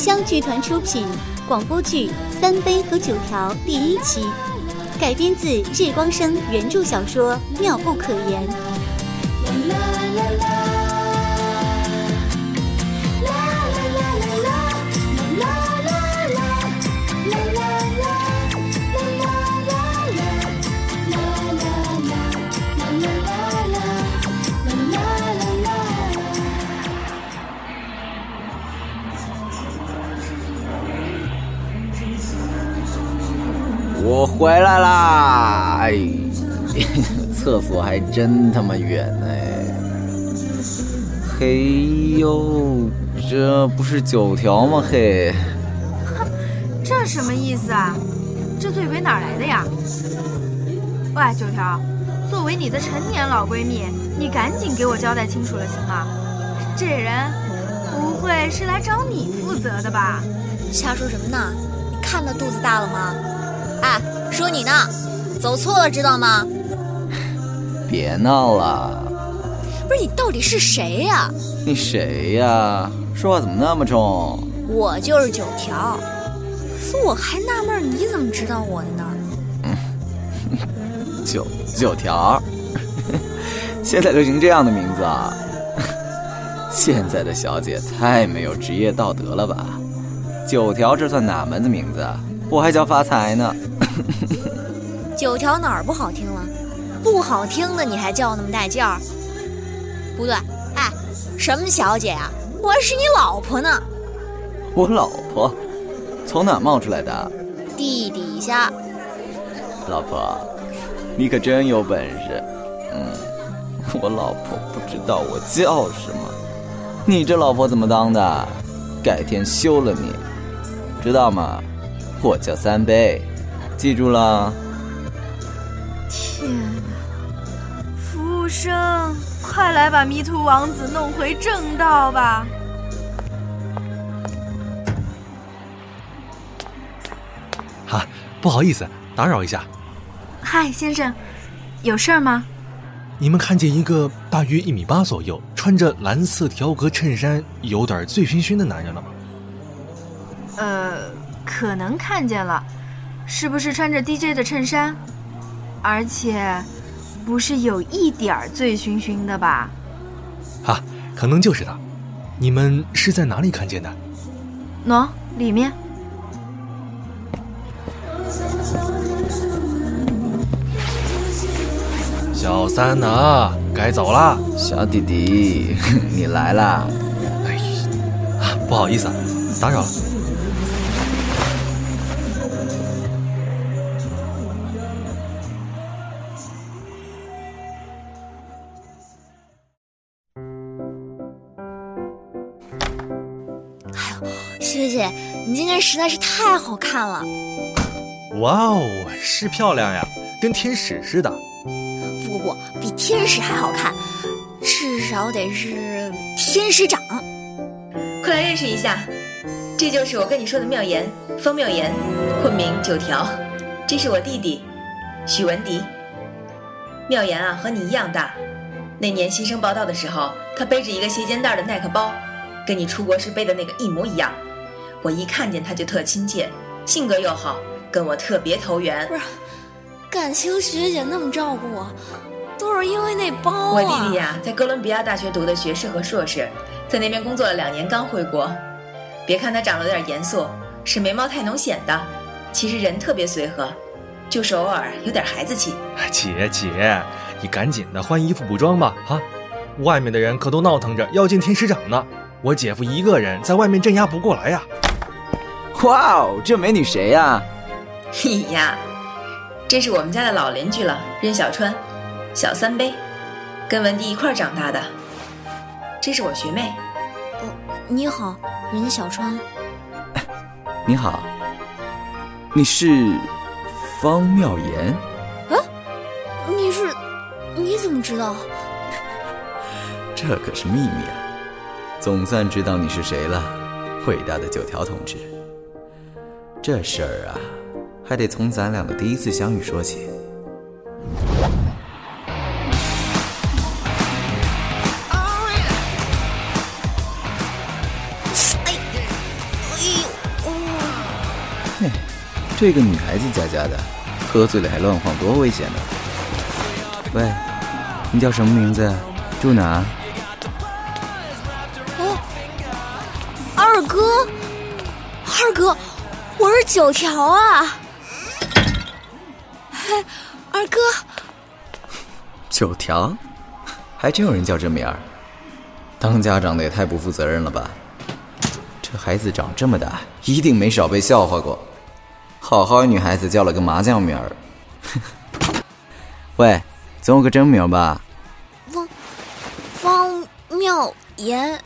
香剧团出品广播剧《三杯和九条》第一期，改编自日光生原著小说《妙不可言》。我回来啦！哎，厕所还真他妈远哎！嘿呦，这不是九条吗？嘿，哼，这什么意思啊？这醉鬼哪来的呀？喂，九条，作为你的陈年老闺蜜，你赶紧给我交代清楚了，行吗？这人不会是来找你负责的吧？瞎说什么呢？你看他肚子大了吗？哎，说你呢，走错了知道吗？别闹了！不是你到底是谁呀？你谁呀？说话怎么那么重？我就是九条。我还纳闷你怎么知道我的呢？嗯，九九条，现在流行这样的名字啊？现在的小姐太没有职业道德了吧？九条这算哪门子名字？我还叫发财呢。九条哪儿不好听了？不好听的你还叫那么带劲儿？不对，哎，什么小姐呀？我还是你老婆呢。我老婆？从哪冒出来的？地底下。老婆，你可真有本事。嗯，我老婆不知道我叫什么。你这老婆怎么当的？改天休了你，知道吗？我叫三杯，记住了。天哪！服务生，快来把迷途王子弄回正道吧。哈，不好意思，打扰一下。嗨，先生，有事儿吗？你们看见一个大约一米八左右，穿着蓝色条格衬衫，有点醉醺醺的男人了吗？呃，可能看见了，是不是穿着 DJ 的衬衫？而且，不是有一点儿醉醺醺的吧？啊，可能就是他。你们是在哪里看见的？喏，里面。小三呢？该走了。小弟弟，你来啦！哎，啊，不好意思，啊，打扰了。学姐，你今天实在是太好看了！哇哦，是漂亮呀，跟天使似的。不不，比天使还好看，至少得是天使长。快来认识一下，这就是我跟你说的妙言，方妙言，混名九条。这是我弟弟，许文迪。妙言啊，和你一样大。那年新生报道的时候，他背着一个斜肩带的耐克包，跟你出国时背的那个一模一样。我一看见他就特亲切，性格又好，跟我特别投缘。不是。感情学姐那么照顾我，都是因为那包啊！我弟弟呀，在哥伦比亚大学读的学士和硕士，在那边工作了两年，刚回国。别看他长得有点严肃，是眉毛太浓显的，其实人特别随和，就是偶尔有点孩子气。姐姐，你赶紧的换衣服补妆吧，啊！外面的人可都闹腾着要见天使长呢，我姐夫一个人在外面镇压不过来呀。哇哦，这美女谁呀？你 呀。这是我们家的老邻居了，任小川，小三杯，跟文迪一块长大的。这是我学妹。哦，你好，任小川。你好，你是方妙言。啊？你是？你怎么知道？这可是秘密啊！总算知道你是谁了，伟大的九条同志。这事儿啊。还得从咱俩的第一次相遇说起。哎，哎这个女孩子家家的，喝醉了还乱晃，多危险呢！喂，你叫什么名字？住哪？哦，二哥，二哥，我是九条啊！嘿，二哥，九条，还真有人叫这名儿。当家长的也太不负责任了吧！这孩子长这么大，一定没少被笑话过。好好一女孩子叫了个麻将名儿。喂，总有个真名吧？方方妙言。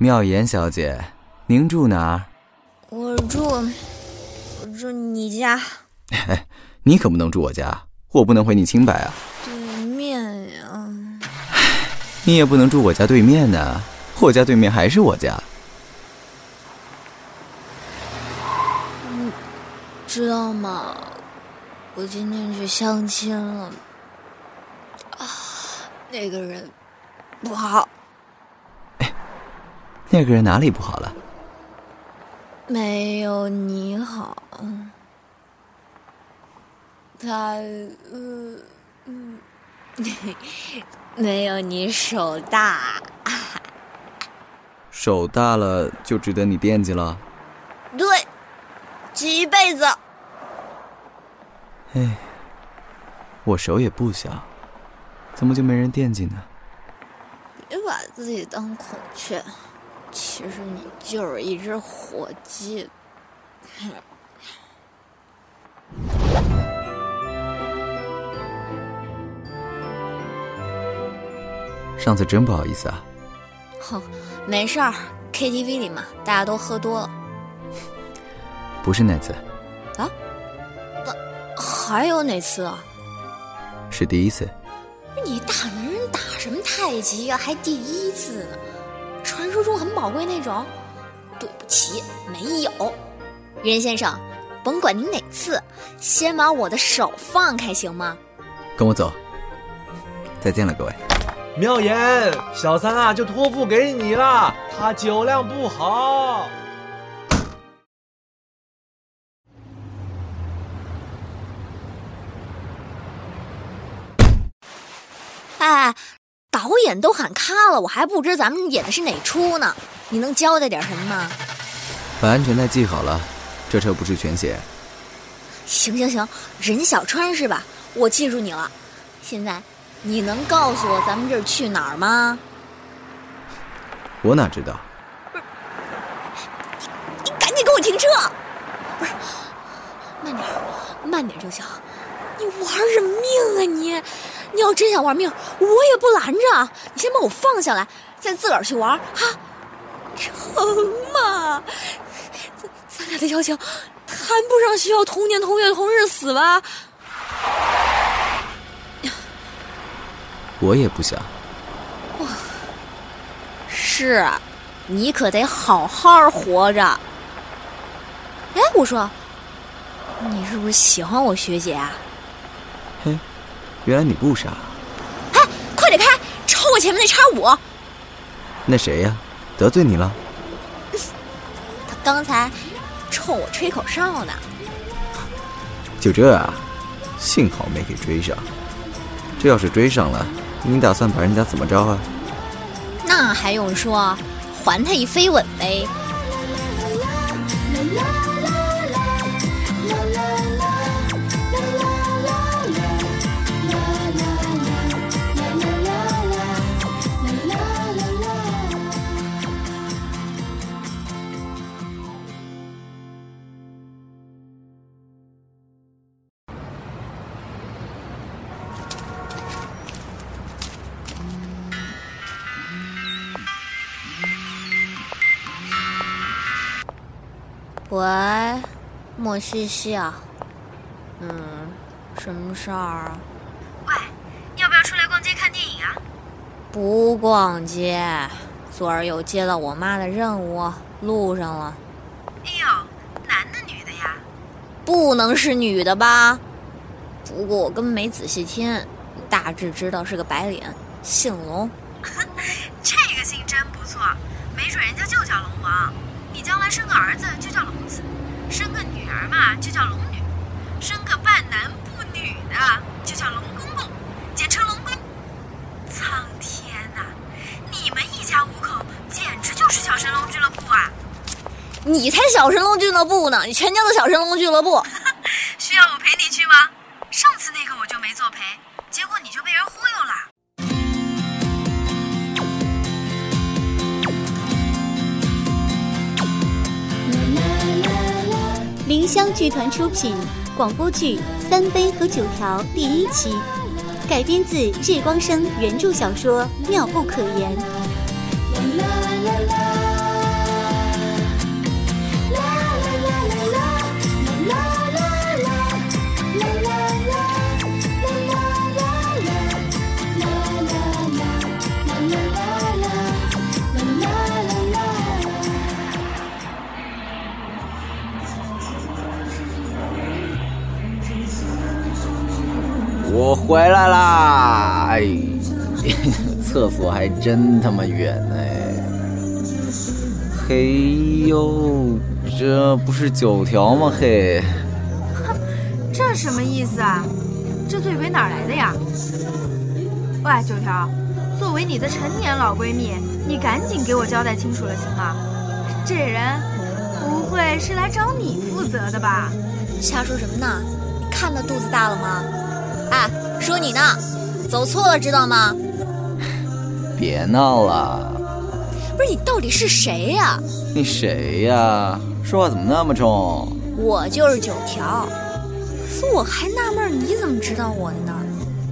妙言小姐，您住哪儿？我住，我住你家。哎，你可不能住我家，我不能毁你清白啊。对面呀。你也不能住我家对面呢，我家对面还是我家。你知道吗？我今天去相亲了，啊，那个人不好。那个人哪里不好了？没有你好。他，呃，嗯，没有你手大。手大了就值得你惦记了？对，记一辈子。哎，我手也不小，怎么就没人惦记呢？别把自己当孔雀。其实你就是一只火鸡。上次真不好意思啊。哼，没事儿，KTV 里嘛，大家都喝多了。不是那次。啊？那还有哪次啊？是第一次。你大男人打什么太极呀？还第一次呢？传说中很宝贵那种？对不起，没有。任先生，甭管您哪次，先把我的手放开行吗？跟我走。再见了，各位。妙言，小三啊，就托付给你了。他酒量不好。哎，导演都喊卡了，我还不知咱们演的是哪出呢？你能交代点什么吗？把安全带系好了，这车不是全险。行行行，任小川是吧？我记住你了。现在你能告诉我咱们这儿去哪儿吗？我哪知道？不是，你你赶紧给我停车！不是，慢点，慢点就行。你玩什么命啊你？你要真想玩命，我也不拦着。你先把我放下来，再自个儿去玩哈，成吗？咱咱俩的交情谈不上需要同年同月同日死吧？我也不想。哇，是啊，你可得好好活着。哎，我说，你是不是喜欢我学姐啊？嘿，原来你不傻。哎，快点开，超我前面那叉五。那谁呀？得罪你了？他刚才冲我吹口哨呢。就这啊？幸好没给追上。这要是追上了，你打算把人家怎么着啊？那还用说，还他一飞吻呗。喂，莫西西啊，嗯，什么事儿啊？喂，你要不要出来逛街看电影啊？不逛街，昨儿又接到我妈的任务，路上了。哎呦，男的女的呀？不能是女的吧？不过我根本没仔细听，大致知道是个白领，姓龙，这个姓真不错，没准人家就叫龙王。将来生个儿子就叫龙子，生个女儿嘛就叫龙女，生个半男不女的就叫龙公公，简称龙公。苍天呐，你们一家五口简直就是小神龙俱乐部啊！你才小神龙俱乐部呢，你全家都小神龙俱乐部。香剧团出品广播剧《三杯和九条》第一期，改编自日光生原著小说《妙不可言》。厕所还真他妈远哎！嘿呦，这不是九条吗？嘿，这什么意思啊？这醉鬼哪来的呀？喂，九条，作为你的陈年老闺蜜，你赶紧给我交代清楚了，行吗？这人不会是来找你负责的吧？瞎说什么呢？你看他肚子大了吗？哎，说你呢，走错了知道吗？别闹了！不是你到底是谁呀？你谁呀？说话怎么那么重？我就是九条。我还纳闷你怎么知道我的呢？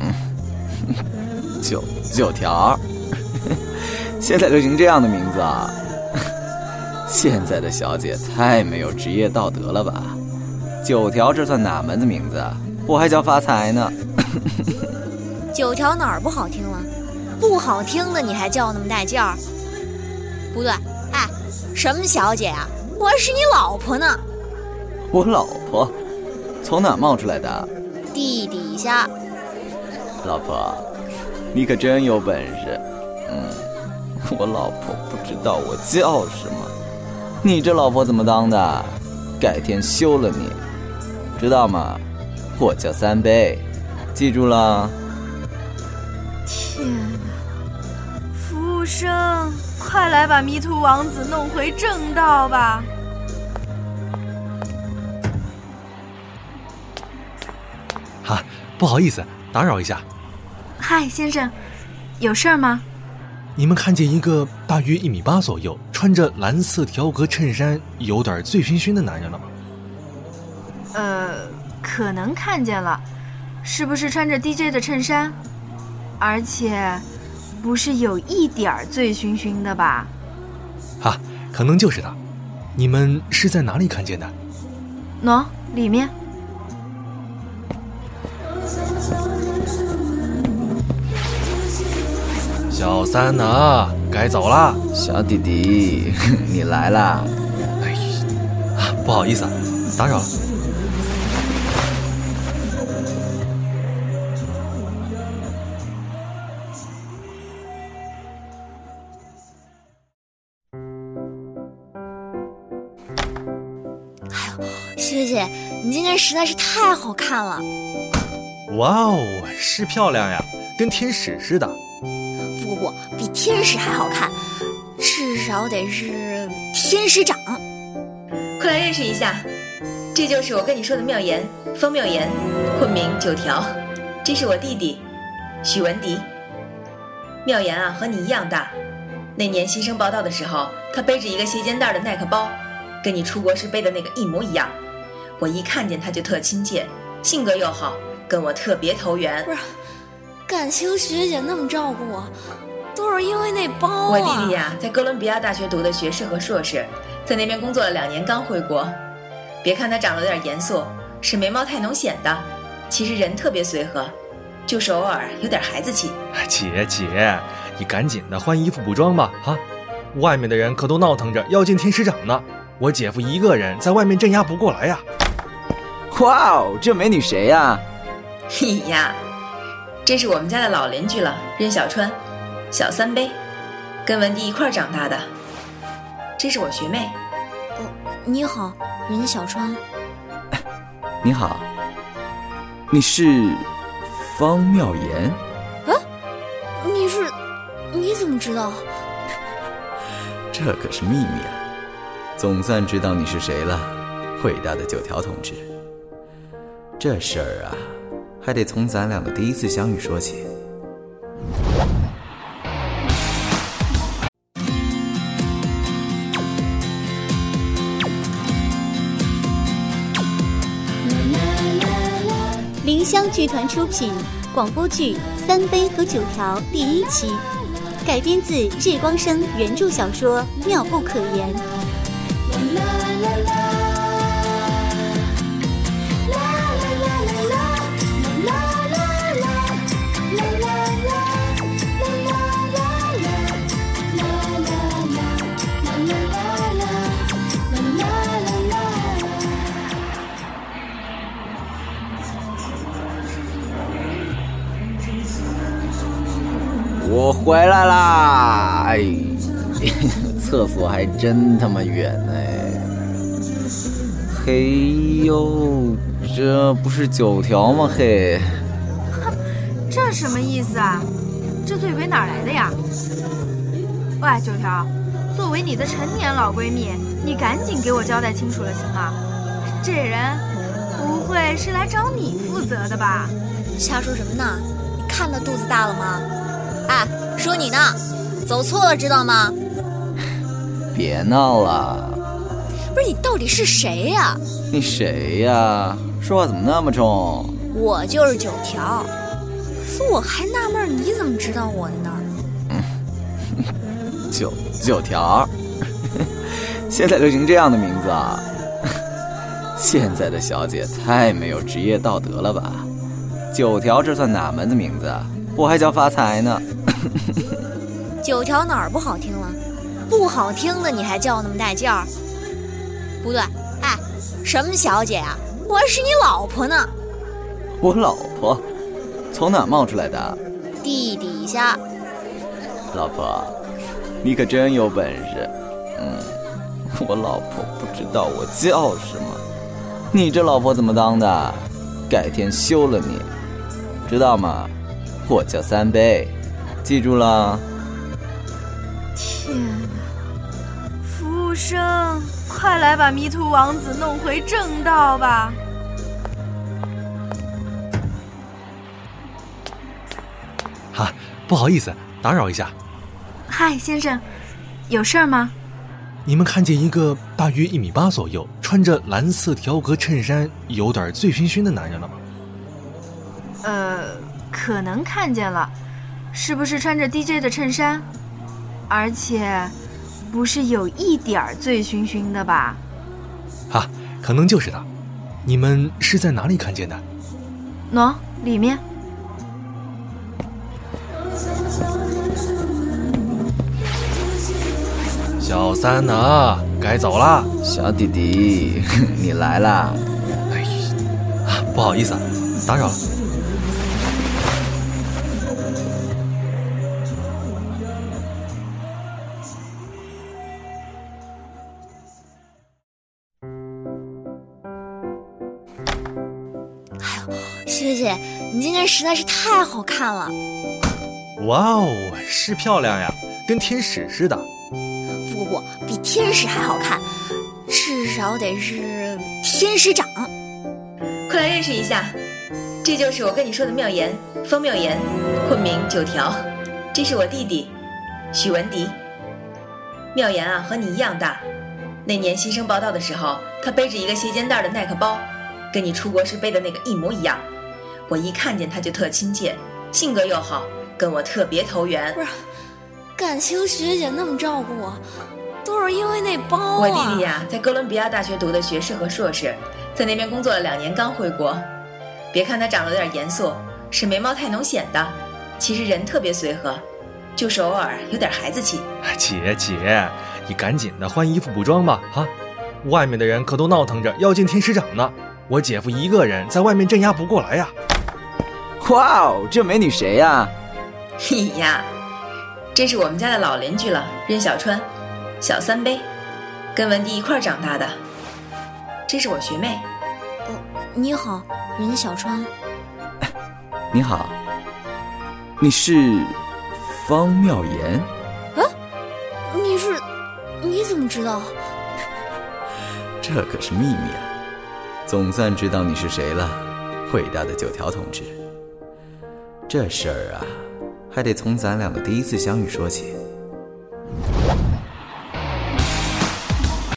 九九条，现在流行这样的名字啊！现在的小姐太没有职业道德了吧？九条这算哪门子名字？我还叫发财呢。九条哪儿不好听了？不好听的你还叫那么带劲儿？不对，哎，什么小姐啊？我还是你老婆呢。我老婆，从哪冒出来的？地底下。老婆，你可真有本事。嗯，我老婆不知道我叫什么。你这老婆怎么当的？改天休了你，知道吗？我叫三杯，记住了。生，快来把迷途王子弄回正道吧！哈，不好意思，打扰一下。嗨，先生，有事儿吗？你们看见一个大约一米八左右，穿着蓝色条格衬衫、有点醉醺醺的男人了吗？呃，可能看见了，是不是穿着 DJ 的衬衫？而且，不是有一点儿醉醺醺的吧？啊，可能就是他。你们是在哪里看见的？喏，里面。小三呢？该走了。小弟弟，你来啦！哎，啊，不好意思，啊，打扰了。你今天实在是太好看了。哇哦，是漂亮呀，跟天使似的。不不不，比天使还好看，至少得是天使长。快来认识一下，这就是我跟你说的妙言，风妙言，混名九条。这是我弟弟，许文迪。妙言啊，和你一样大。那年新生报道的时候，他背着一个斜肩带的耐克包，跟你出国时背的那个一模一样。我一看见他就特亲切，性格又好，跟我特别投缘。不是，感情学姐那么照顾我，都是因为那包啊。我弟弟呀、在哥伦比亚大学读的学士和硕士，在那边工作了两年，刚回国。别看他长得有点严肃，是眉毛太浓显的，其实人特别随和，就是偶尔有点孩子气。姐姐，你赶紧的换衣服补妆吧，啊！外面的人可都闹腾着要见天使长呢。我姐夫一个人在外面镇压不过来呀。哇哦，这美女谁呀、你 呀，这是我们家的老邻居了，任小川，小三杯，跟文迪一块儿长大的。这是我学妹。哦，你好，任小川。你好，你是方妙言？啊，你是？你怎么知道？这可是秘密啊！总算知道你是谁了，伟大的九条同志。这事儿啊，还得从咱俩的第一次相遇说起。林香剧团出品广播剧《三杯和九条》第一期，改编自日光生原著小说《妙不可言》。回来啦！哎，厕所还真他妈远哎！嘿呦，这不是九条吗？嘿，哼，这什么意思啊？这醉鬼哪来的呀？喂，九条，作为你的成年老闺蜜，你赶紧给我交代清楚了，行吗？这人不会是来找你负责的吧？瞎说什么呢？你看他肚子大了吗？哎，说你呢，走错了知道吗？别闹了！不是你到底是谁呀？你谁呀？说话怎么那么重？我就是九条。我还纳闷你怎么知道我的呢？嗯，九九条，现在流行这样的名字啊？现在的小姐太没有职业道德了吧？九条这算哪门子名字啊？我还叫发财呢。九条哪儿不好听了？不好听的你还叫那么带劲儿？不对，哎，什么小姐啊？我还是你老婆呢。我老婆？从哪冒出来的？地底下。老婆，你可真有本事。嗯，我老婆不知道我叫什么。你这老婆怎么当的？改天休了你，知道吗？我叫三杯，记住了。天哪！服务生，快来把迷途王子弄回正道吧。哈，不好意思，打扰一下。嗨，先生，有事儿吗？你们看见一个大约一米八左右，穿着蓝色条格衬衫，有点醉醺醺的男人了吗？呃。可能看见了，是不是穿着 DJ 的衬衫？而且，不是有一点儿醉醺醺的吧？啊，可能就是他。你们是在哪里看见的？喏，里面。小三呢？该走了。小弟弟，你来啦！哎，呀，不好意思，打扰了。实在是太好看了！哇哦，是漂亮呀，跟天使似的。不不不，比天使还好看，至少得是天使长。快来认识一下，这就是我跟你说的妙言，方妙言，混名九条。这是我弟弟，许文迪。妙言啊，和你一样大。那年新生报道的时候，他背着一个斜肩带的耐克包，跟你出国时背的那个一模一样。我一看见他就特亲切，性格又好，跟我特别投缘。不是，感情学姐那么照顾我，都是因为那包啊。我弟弟呀，在哥伦比亚大学读的学士和硕士，在那边工作了两年，刚回国。别看他长得有点严肃，是眉毛太浓显的，其实人特别随和，就是偶尔有点孩子气。姐姐，你赶紧的换衣服补妆吧，啊，外面的人可都闹腾着要见天使长呢。我姐夫一个人在外面镇压不过来呀。哇哦，这美女谁呀？你 呀，这是我们家的老邻居了，任小川，小三杯，跟文迪一块儿长大的。这是我学妹。哦，你好，任小川。你好，你是方妙言？啊，你是？你怎么知道？这可是秘密啊！总算知道你是谁了，伟大的九条同志。这事儿啊，还得从咱俩的第一次相遇说起。